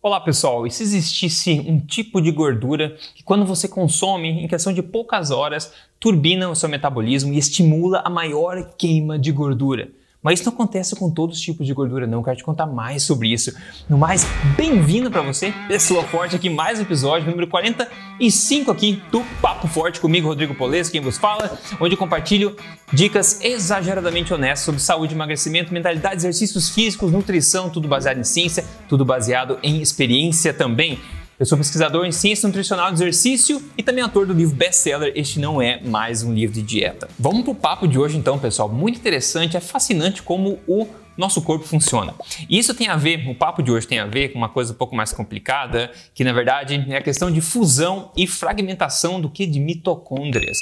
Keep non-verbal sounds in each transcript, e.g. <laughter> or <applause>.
Olá pessoal, e se existisse um tipo de gordura que quando você consome, em questão de poucas horas, turbina o seu metabolismo e estimula a maior queima de gordura? Mas isso não acontece com todos os tipos de gordura, não. Quero te contar mais sobre isso. No mais, bem-vindo para você, pessoa forte, aqui mais um episódio número 45 aqui do Papo Forte comigo, Rodrigo Polesso, quem vos fala, onde eu compartilho dicas exageradamente honestas sobre saúde, emagrecimento, mentalidade, exercícios físicos, nutrição, tudo baseado em ciência, tudo baseado em experiência também. Eu sou pesquisador em ciência nutricional do exercício e também autor do livro best-seller Este Não É Mais Um Livro de Dieta. Vamos pro papo de hoje então, pessoal. Muito interessante, é fascinante como o nosso corpo funciona. E isso tem a ver, o papo de hoje tem a ver com uma coisa um pouco mais complicada, que na verdade é a questão de fusão e fragmentação do que de mitocôndrias.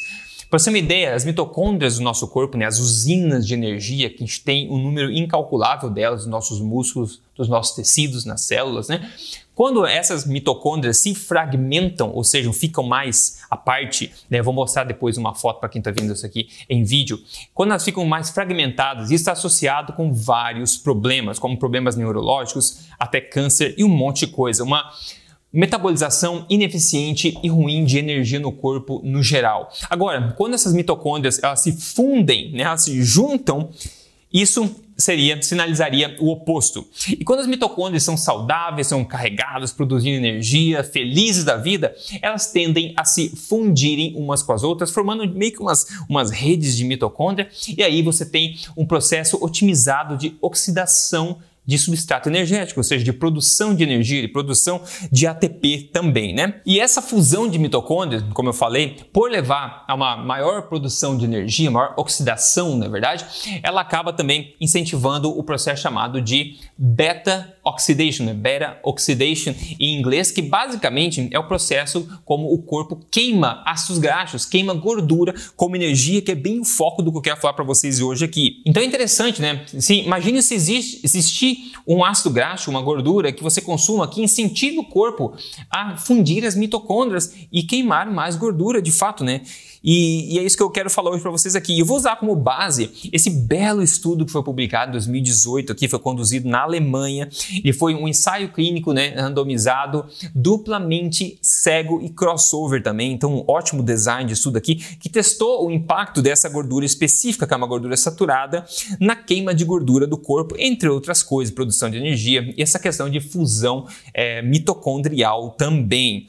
Para você ter uma ideia, as mitocôndrias do nosso corpo, né, as usinas de energia, que a gente tem um número incalculável delas nos nossos músculos, dos nossos tecidos, nas células, né? Quando essas mitocôndrias se fragmentam, ou seja, ficam mais à parte, né, vou mostrar depois uma foto para quem está vendo isso aqui em vídeo. Quando elas ficam mais fragmentadas, isso está associado com vários problemas, como problemas neurológicos, até câncer e um monte de coisa. Uma metabolização ineficiente e ruim de energia no corpo no geral. Agora, quando essas mitocôndrias elas se fundem, né, elas se juntam, isso seria sinalizaria o oposto. E quando as mitocôndrias são saudáveis, são carregadas, produzindo energia, felizes da vida, elas tendem a se fundirem umas com as outras, formando meio que umas, umas redes de mitocôndria, e aí você tem um processo otimizado de oxidação de substrato energético, ou seja, de produção de energia, de produção de ATP também, né? E essa fusão de mitocôndrias, como eu falei, por levar a uma maior produção de energia, maior oxidação, na verdade, ela acaba também incentivando o processo chamado de beta oxidation, né? beta oxidation em inglês, que basicamente é o processo como o corpo queima ácidos graxos, queima gordura como energia, que é bem o foco do que eu quero falar para vocês hoje aqui. Então é interessante, né? Sim, imagine se existe, existir um ácido graxo, uma gordura que você consuma que incentive o corpo a fundir as mitocôndrias e queimar mais gordura, de fato, né? E, e, é isso que eu quero falar hoje para vocês aqui. Eu vou usar como base esse belo estudo que foi publicado em 2018, aqui foi conduzido na Alemanha e foi um ensaio clínico, né, randomizado, duplamente cego e crossover também. Então, um ótimo design de estudo aqui que testou o impacto dessa gordura específica, que é uma gordura saturada, na queima de gordura do corpo, entre outras coisas, produção de energia e essa questão de fusão é, mitocondrial também.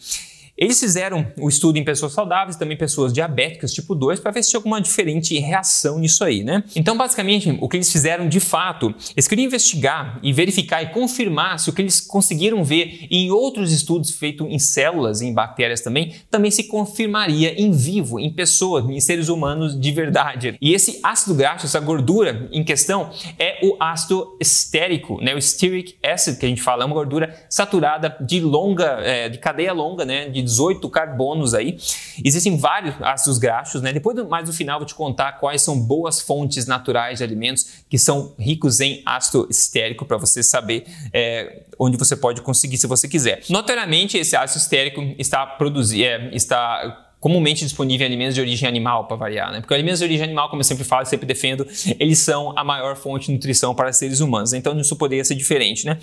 Eles fizeram o estudo em pessoas saudáveis, também pessoas diabéticas tipo 2, para ver se tinha alguma diferente reação nisso aí, né? Então, basicamente, o que eles fizeram de fato, eles queriam investigar e verificar e confirmar se o que eles conseguiram ver em outros estudos feitos em células, em bactérias também, também se confirmaria em vivo, em pessoas, em seres humanos de verdade. E esse ácido graxo, essa gordura em questão, é o ácido estérico, né? O stearic acid, que a gente fala, é uma gordura saturada de longa, é, de cadeia longa, né? De 18 carbonos aí. Existem vários ácidos graxos, né? Depois, mais no final, vou te contar quais são boas fontes naturais de alimentos que são ricos em ácido estérico para você saber é, onde você pode conseguir se você quiser. Notoriamente, esse ácido estérico está produzindo, é, está comumente disponível em alimentos de origem animal, para variar, né? Porque alimentos de origem animal, como eu sempre falo, sempre defendo, eles são a maior fonte de nutrição para seres humanos. Então, isso poderia ser diferente, né?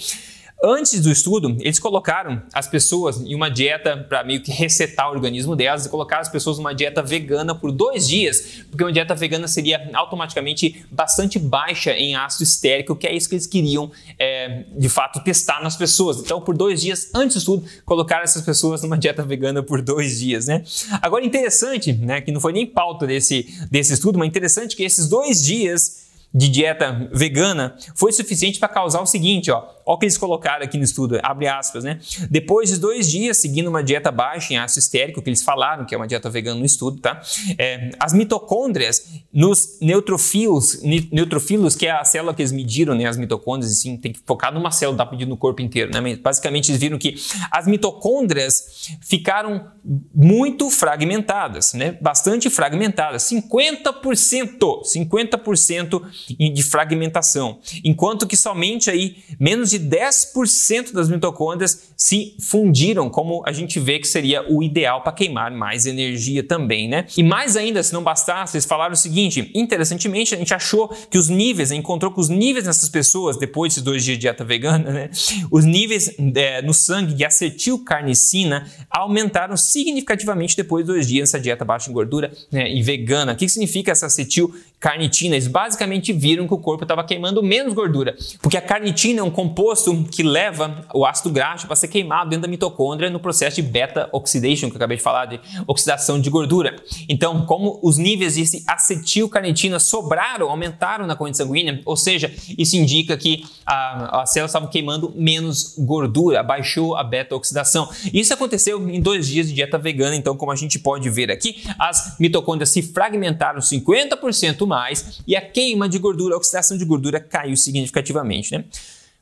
Antes do estudo, eles colocaram as pessoas em uma dieta para meio que resetar o organismo delas e colocaram as pessoas numa dieta vegana por dois dias, porque uma dieta vegana seria automaticamente bastante baixa em ácido estérico, que é isso que eles queriam é, de fato testar nas pessoas. Então, por dois dias antes do estudo, colocaram essas pessoas numa dieta vegana por dois dias, né? Agora, interessante, né, que não foi nem pauta desse, desse estudo, mas interessante que esses dois dias de dieta vegana foi suficiente para causar o seguinte, ó. O que eles colocaram aqui no estudo, abre aspas, né? Depois de dois dias seguindo uma dieta baixa em ácido estérico, que eles falaram que é uma dieta vegana no estudo, tá? É, as mitocôndrias nos neutrofilos, neutrofilos, que é a célula que eles mediram, né? As mitocôndrias, assim, tem que focar numa célula, dá para medir no corpo inteiro, né? Mas, basicamente eles viram que as mitocôndrias ficaram muito fragmentadas, né? Bastante fragmentadas, 50%, 50% de fragmentação, enquanto que somente aí menos de 10% das mitocôndrias se fundiram, como a gente vê que seria o ideal para queimar mais energia também, né? E mais ainda, se não bastasse, eles falaram o seguinte: interessantemente, a gente achou que os níveis, encontrou que os níveis nessas pessoas, depois desses dois dias de dieta vegana, né? Os níveis é, no sangue de acetilcarnicina aumentaram significativamente depois dos dois dias nessa dieta baixa em gordura né, e vegana. O que significa essa acetilcarnitina? Eles basicamente viram que o corpo estava queimando menos gordura, porque a carnitina é um composto que leva o ácido graxo para ser queimado dentro da mitocôndria no processo de beta oxidation, que eu acabei de falar, de oxidação de gordura. Então, como os níveis de acetilcarnitina sobraram, aumentaram na corrente sanguínea, ou seja, isso indica que as células estavam queimando menos gordura, baixou a beta oxidação. Isso aconteceu em dois dias de dieta vegana, então, como a gente pode ver aqui, as mitocôndrias se fragmentaram 50% mais e a queima de gordura, a oxidação de gordura caiu significativamente. Né?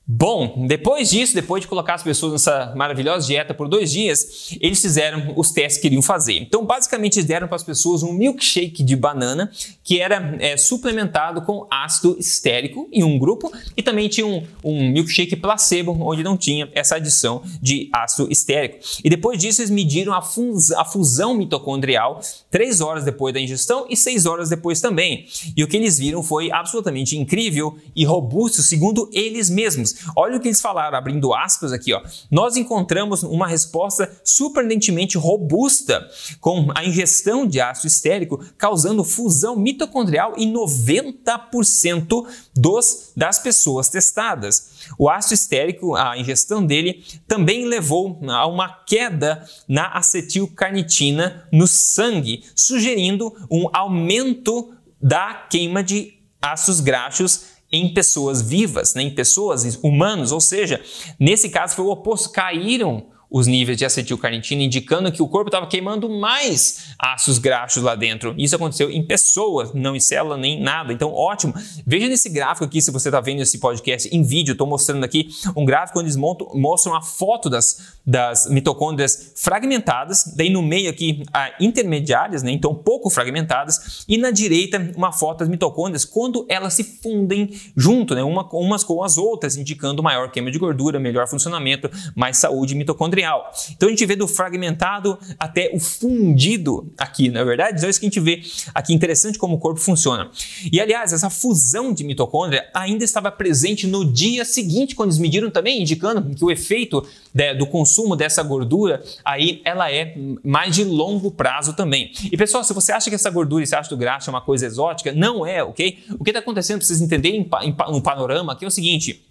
Bom, depois disso, depois de colocar as pessoas nessa maravilhosa dieta por dois dias, eles fizeram os testes que queriam fazer. Então, basicamente, eles deram para as pessoas um milkshake de banana que era é, suplementado com ácido estérico em um grupo e também tinha um, um milkshake placebo onde não tinha essa adição de ácido estérico. E depois disso, eles mediram a, fus a fusão mitocondrial três horas depois da ingestão e seis horas depois também. E o que eles viram foi absolutamente incrível e robusto, segundo eles mesmos. Olha o que eles falaram, abrindo aspas aqui, ó. Nós encontramos uma resposta surpreendentemente robusta com a ingestão de ácido estérico, causando fusão mitocondrial em 90% dos, das pessoas testadas. O ácido estérico, a ingestão dele, também levou a uma queda na acetilcarnitina no sangue, sugerindo um aumento da queima de ácidos graxos em pessoas vivas, né, em pessoas humanos, ou seja, nesse caso foi o oposto, caíram os níveis de acetilcarnitina, indicando que o corpo estava queimando mais ácidos graxos lá dentro. Isso aconteceu em pessoas, não em célula nem nada. Então, ótimo. Veja nesse gráfico aqui, se você está vendo esse podcast em vídeo, estou mostrando aqui um gráfico onde eles mostram a foto das, das mitocôndrias fragmentadas, daí no meio aqui a intermediárias, né? então pouco fragmentadas, e na direita uma foto das mitocôndrias quando elas se fundem junto, né? Uma, umas com as outras, indicando maior queima de gordura, melhor funcionamento, mais saúde mitocondrial então a gente vê do fragmentado até o fundido aqui, na é verdade? Então é isso que a gente vê aqui interessante como o corpo funciona. E aliás, essa fusão de mitocôndria ainda estava presente no dia seguinte, quando eles mediram também, indicando que o efeito de, do consumo dessa gordura aí ela é mais de longo prazo também. E pessoal, se você acha que essa gordura, esse ácido graxo é uma coisa exótica, não é, ok? O que está acontecendo para vocês entenderem no panorama aqui é o seguinte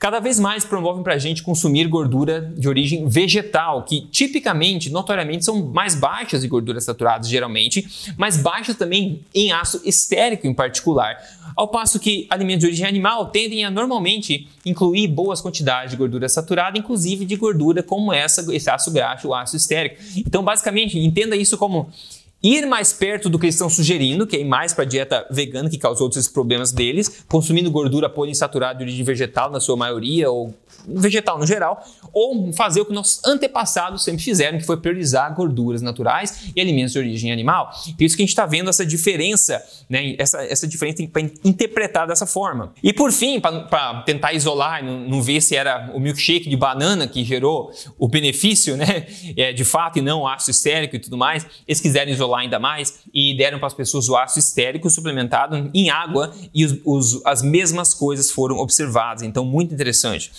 cada vez mais promovem para a gente consumir gordura de origem vegetal, que tipicamente, notoriamente, são mais baixas em gorduras saturadas, geralmente, mas baixas também em ácido estérico em particular. Ao passo que alimentos de origem animal tendem a normalmente incluir boas quantidades de gordura saturada, inclusive de gordura como essa, esse ácido graxo, o ácido estérico. Então, basicamente, entenda isso como ir mais perto do que eles estão sugerindo, que é ir mais para a dieta vegana que causou outros problemas deles, consumindo gordura poliinsaturada de origem vegetal na sua maioria, ou vegetal no geral, ou fazer o que nossos antepassados sempre fizeram, que foi priorizar gorduras naturais e alimentos de origem animal. Por isso que a gente está vendo essa diferença, né? essa, essa diferença para interpretar dessa forma. E por fim, para tentar isolar não, não, ver se era o milkshake de banana que gerou o benefício, né? É, de fato, e não o ácido estérico e tudo mais, eles quiseram isolar ainda mais e deram para as pessoas o ácido estérico suplementado em água e os, os, as mesmas coisas foram observadas. Então, muito interessante.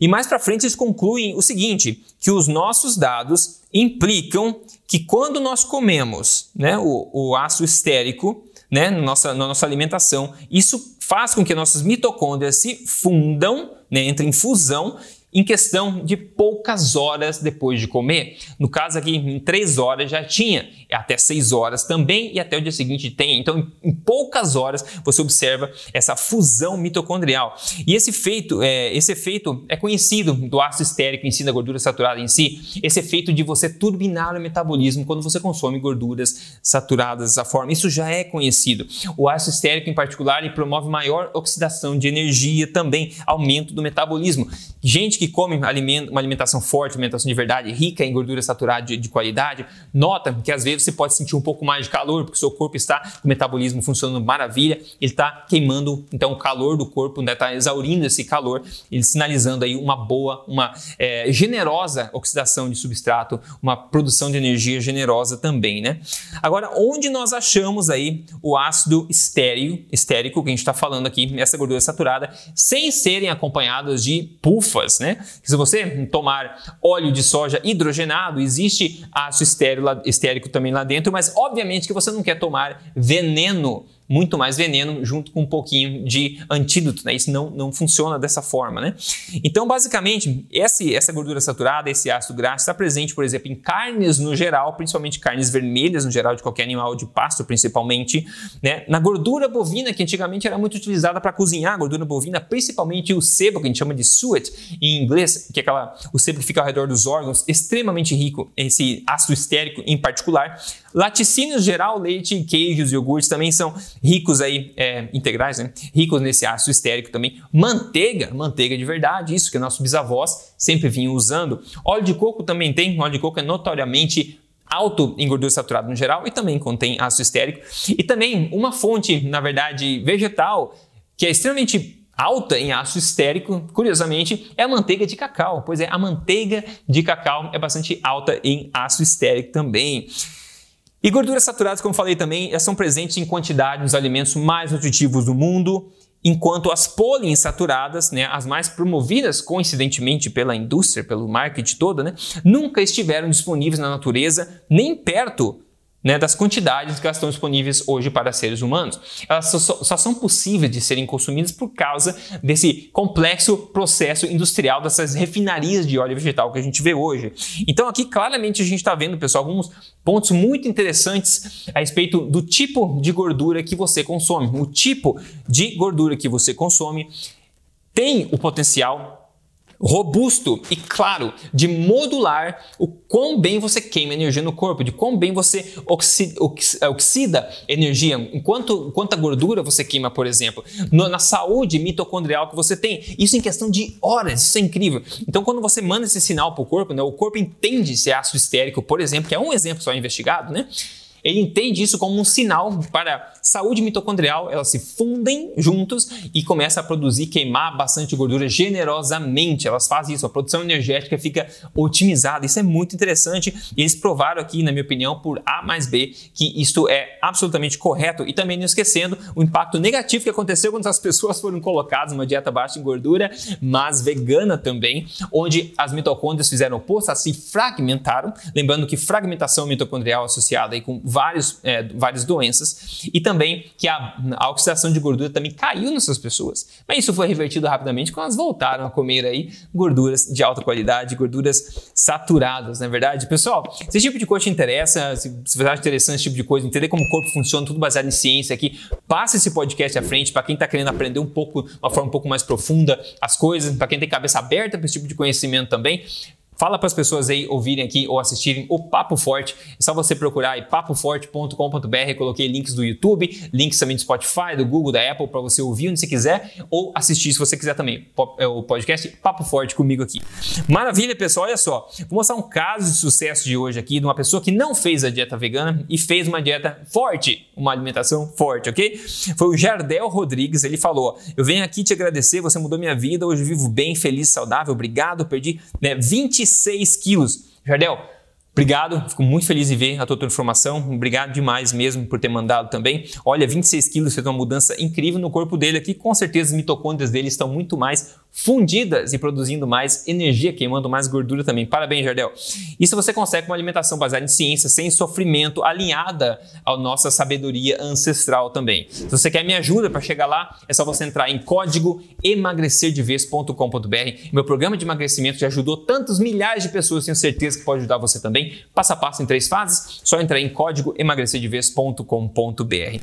E mais para frente eles concluem o seguinte, que os nossos dados implicam que quando nós comemos né, o, o ácido estérico né, na, nossa, na nossa alimentação, isso faz com que nossas mitocôndrias se fundam, né, entrem em fusão em questão de poucas horas depois de comer. No caso aqui, em 3 horas já tinha, até 6 horas também e até o dia seguinte tem. Então, em poucas horas você observa essa fusão mitocondrial. E esse efeito é, esse efeito é conhecido do ácido estérico em si, da gordura saturada em si, esse efeito de você turbinar o metabolismo quando você consome gorduras saturadas dessa forma. Isso já é conhecido. O ácido estérico, em particular, ele promove maior oxidação de energia também, aumento do metabolismo. Gente que que come uma alimentação forte, alimentação de verdade, rica em gordura saturada de, de qualidade, nota que às vezes você pode sentir um pouco mais de calor, porque o seu corpo está com o metabolismo funcionando maravilha, ele está queimando então o calor do corpo, está né, tá exaurindo esse calor, ele sinalizando aí uma boa, uma é, generosa oxidação de substrato, uma produção de energia generosa também, né? Agora, onde nós achamos aí o ácido estéreo, estérico, que a gente está falando aqui, essa gordura saturada, sem serem acompanhadas de pufas, né? Se você tomar óleo de soja hidrogenado, existe ácido estérico também lá dentro, mas obviamente que você não quer tomar veneno muito mais veneno junto com um pouquinho de antídoto, né? Isso não, não funciona dessa forma, né? Então, basicamente, esse, essa gordura saturada, esse ácido graxo, está presente, por exemplo, em carnes no geral, principalmente carnes vermelhas no geral, de qualquer animal de pasto, principalmente, né? Na gordura bovina, que antigamente era muito utilizada para cozinhar, gordura bovina, principalmente o sebo, que a gente chama de suet em inglês, que é aquela, o sebo que fica ao redor dos órgãos, extremamente rico, esse ácido estérico em particular. Laticínios geral, leite, queijos, iogurtes também são ricos aí, é, integrais, né? Ricos nesse ácido estérico também. Manteiga, manteiga de verdade, isso que nossos bisavós sempre vinham usando. Óleo de coco também tem, óleo de coco é notoriamente alto em gordura saturada no geral e também contém ácido estérico. E também uma fonte, na verdade, vegetal, que é extremamente alta em ácido estérico, curiosamente, é a manteiga de cacau. Pois é, a manteiga de cacau é bastante alta em ácido estérico também. E gorduras saturadas, como falei também, elas são presentes em quantidade nos alimentos mais nutritivos do mundo, enquanto as poliinsaturadas, né, as mais promovidas coincidentemente pela indústria, pelo marketing todo, né, nunca estiveram disponíveis na natureza nem perto né, das quantidades que elas estão disponíveis hoje para seres humanos. Elas só, só, são possíveis de serem consumidas por causa desse complexo processo industrial dessas refinarias de óleo vegetal que a gente vê hoje. Então aqui claramente a gente está vendo, pessoal, alguns pontos muito interessantes a respeito do tipo de gordura que você consome. O tipo de gordura que você consome tem o potencial robusto e claro de modular o quão bem você queima energia no corpo, de quão bem você oxida, oxida energia, enquanto quanta gordura você queima, por exemplo, no, na saúde mitocondrial que você tem. Isso em questão de horas, isso é incrível. Então, quando você manda esse sinal para o corpo, né, o corpo entende esse ácido histérico, por exemplo, que é um exemplo só investigado, né? Ele entende isso como um sinal para saúde mitocondrial, elas se fundem juntos e começam a produzir, queimar bastante gordura generosamente. Elas fazem isso, a produção energética fica otimizada. Isso é muito interessante e eles provaram aqui, na minha opinião, por A mais B, que isso é absolutamente correto. E também não esquecendo o impacto negativo que aconteceu quando as pessoas foram colocadas numa dieta baixa em gordura, mas vegana também, onde as mitocôndrias fizeram o oposto, elas se fragmentaram. Lembrando que fragmentação mitocondrial associada aí com vários, é, várias doenças e também que a, a, oxidação de gordura também caiu nessas pessoas. Mas isso foi revertido rapidamente quando elas voltaram a comer aí gorduras de alta qualidade, gorduras saturadas, não é verdade? Pessoal, se esse tipo de coisa te interessa, se, se você acha interessante esse tipo de coisa, entender como o corpo funciona, tudo baseado em ciência aqui, passa esse podcast à frente para quem está querendo aprender um pouco, uma forma um pouco mais profunda as coisas, para quem tem cabeça aberta para esse tipo de conhecimento também. Fala para as pessoas aí ouvirem aqui ou assistirem o Papo Forte. É só você procurar aí papoforte.com.br. Coloquei links do YouTube, links também do Spotify, do Google, da Apple para você ouvir onde você quiser ou assistir se você quiser também. É o podcast Papo Forte comigo aqui. Maravilha, pessoal. Olha só. Vou mostrar um caso de sucesso de hoje aqui de uma pessoa que não fez a dieta vegana e fez uma dieta forte, uma alimentação forte, ok? Foi o Jardel Rodrigues. Ele falou: Eu venho aqui te agradecer, você mudou minha vida. Hoje vivo bem, feliz, saudável. Obrigado. Perdi né, 20 26 quilos. Jardel, Obrigado, fico muito feliz em ver a tua informação. Obrigado demais mesmo por ter mandado também. Olha, 26 quilos fez uma mudança incrível no corpo dele aqui. Com certeza as mitocôndrias dele estão muito mais fundidas e produzindo mais energia, queimando mais gordura também. Parabéns, Jardel. Isso você consegue com uma alimentação baseada em ciência, sem sofrimento, alinhada à nossa sabedoria ancestral também. Se você quer minha ajuda para chegar lá, é só você entrar em código emagrecerdevez.com.br. Meu programa de emagrecimento já ajudou tantos milhares de pessoas, tenho certeza que pode ajudar você também. Passo a passo em três fases, só entrar em código emagrecerdevez.com.br.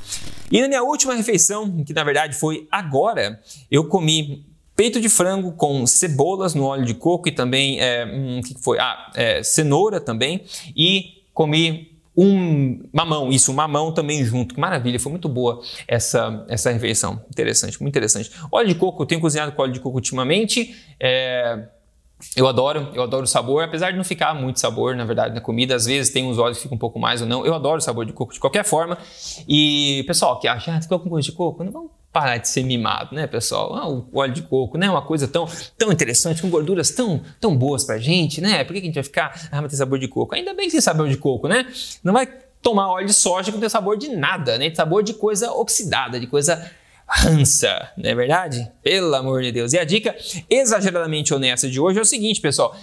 E na minha última refeição, que na verdade foi agora, eu comi Peito de frango com cebolas no óleo de coco e também, é, hum, que foi? Ah, é, cenoura também. E comi um mamão, isso, um mamão também junto. Que maravilha, foi muito boa essa, essa refeição. Interessante, muito interessante. Óleo de coco, eu tenho cozinhado com óleo de coco ultimamente. É, Eu adoro, eu adoro o sabor, apesar de não ficar muito sabor, na verdade, na comida. Às vezes tem uns óleos que ficam um pouco mais ou não. Eu adoro o sabor de coco de qualquer forma. E, pessoal, que acha, ah, ficou com gosto de coco? Não vamos parar de ser mimado, né, pessoal? Ah, o óleo de coco, né? Uma coisa tão, tão interessante, com gorduras tão, tão boas pra gente, né? Por que a gente vai ficar, ah, mas tem sabor de coco? Ainda bem que tem sabor de coco, né? Não vai tomar óleo de soja que não tem sabor de nada, né? Tem sabor de coisa oxidada, de coisa rança, não é verdade? Pelo amor de Deus. E a dica exageradamente honesta de hoje é o seguinte, pessoal: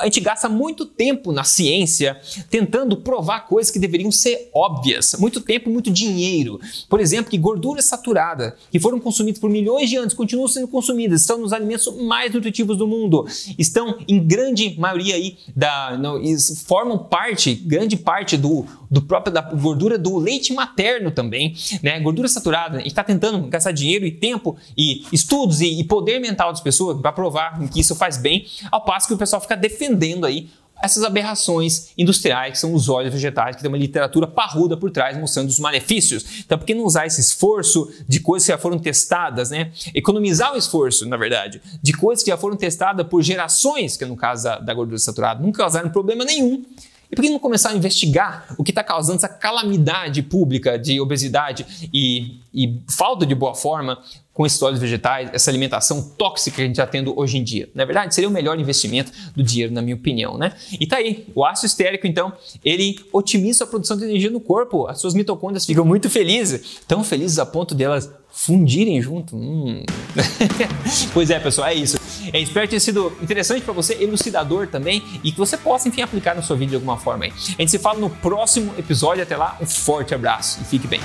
a gente gasta muito tempo na ciência tentando provar coisas que deveriam ser óbvias. Muito tempo, muito dinheiro. Por exemplo, que gordura saturada, que foram consumidas por milhões de anos, continuam sendo consumidas, estão nos alimentos mais nutritivos do mundo, estão em grande maioria aí da, não, formam parte, grande parte do, do próprio da gordura do leite materno também, né? Gordura saturada. Gente está tentando gastar dinheiro e tempo e estudos e, e poder mental das pessoas para provar que isso faz bem, ao passo que o pessoal fica defendendo aí essas aberrações industriais, que são os óleos vegetais, que tem uma literatura parruda por trás mostrando os malefícios. Então, por que não usar esse esforço de coisas que já foram testadas, né? Economizar o esforço, na verdade, de coisas que já foram testadas por gerações, que é no caso da, da gordura saturada, nunca causaram problema nenhum. E por que não começar a investigar o que está causando essa calamidade pública de obesidade e, e falta de boa forma com esses óleos vegetais, essa alimentação tóxica que a gente está tendo hoje em dia. Na verdade, seria o melhor investimento do dinheiro, na minha opinião, né? E tá aí, o ácido estérico, então, ele otimiza a produção de energia no corpo. As suas mitocôndrias ficam muito felizes, tão felizes a ponto delas fundirem junto. Hum. <laughs> pois é, pessoal, é isso. Eu espero que tenha sido interessante para você, elucidador também, e que você possa, enfim, aplicar na sua vida de alguma forma aí. A gente se fala no próximo episódio. Até lá, um forte abraço e fique bem.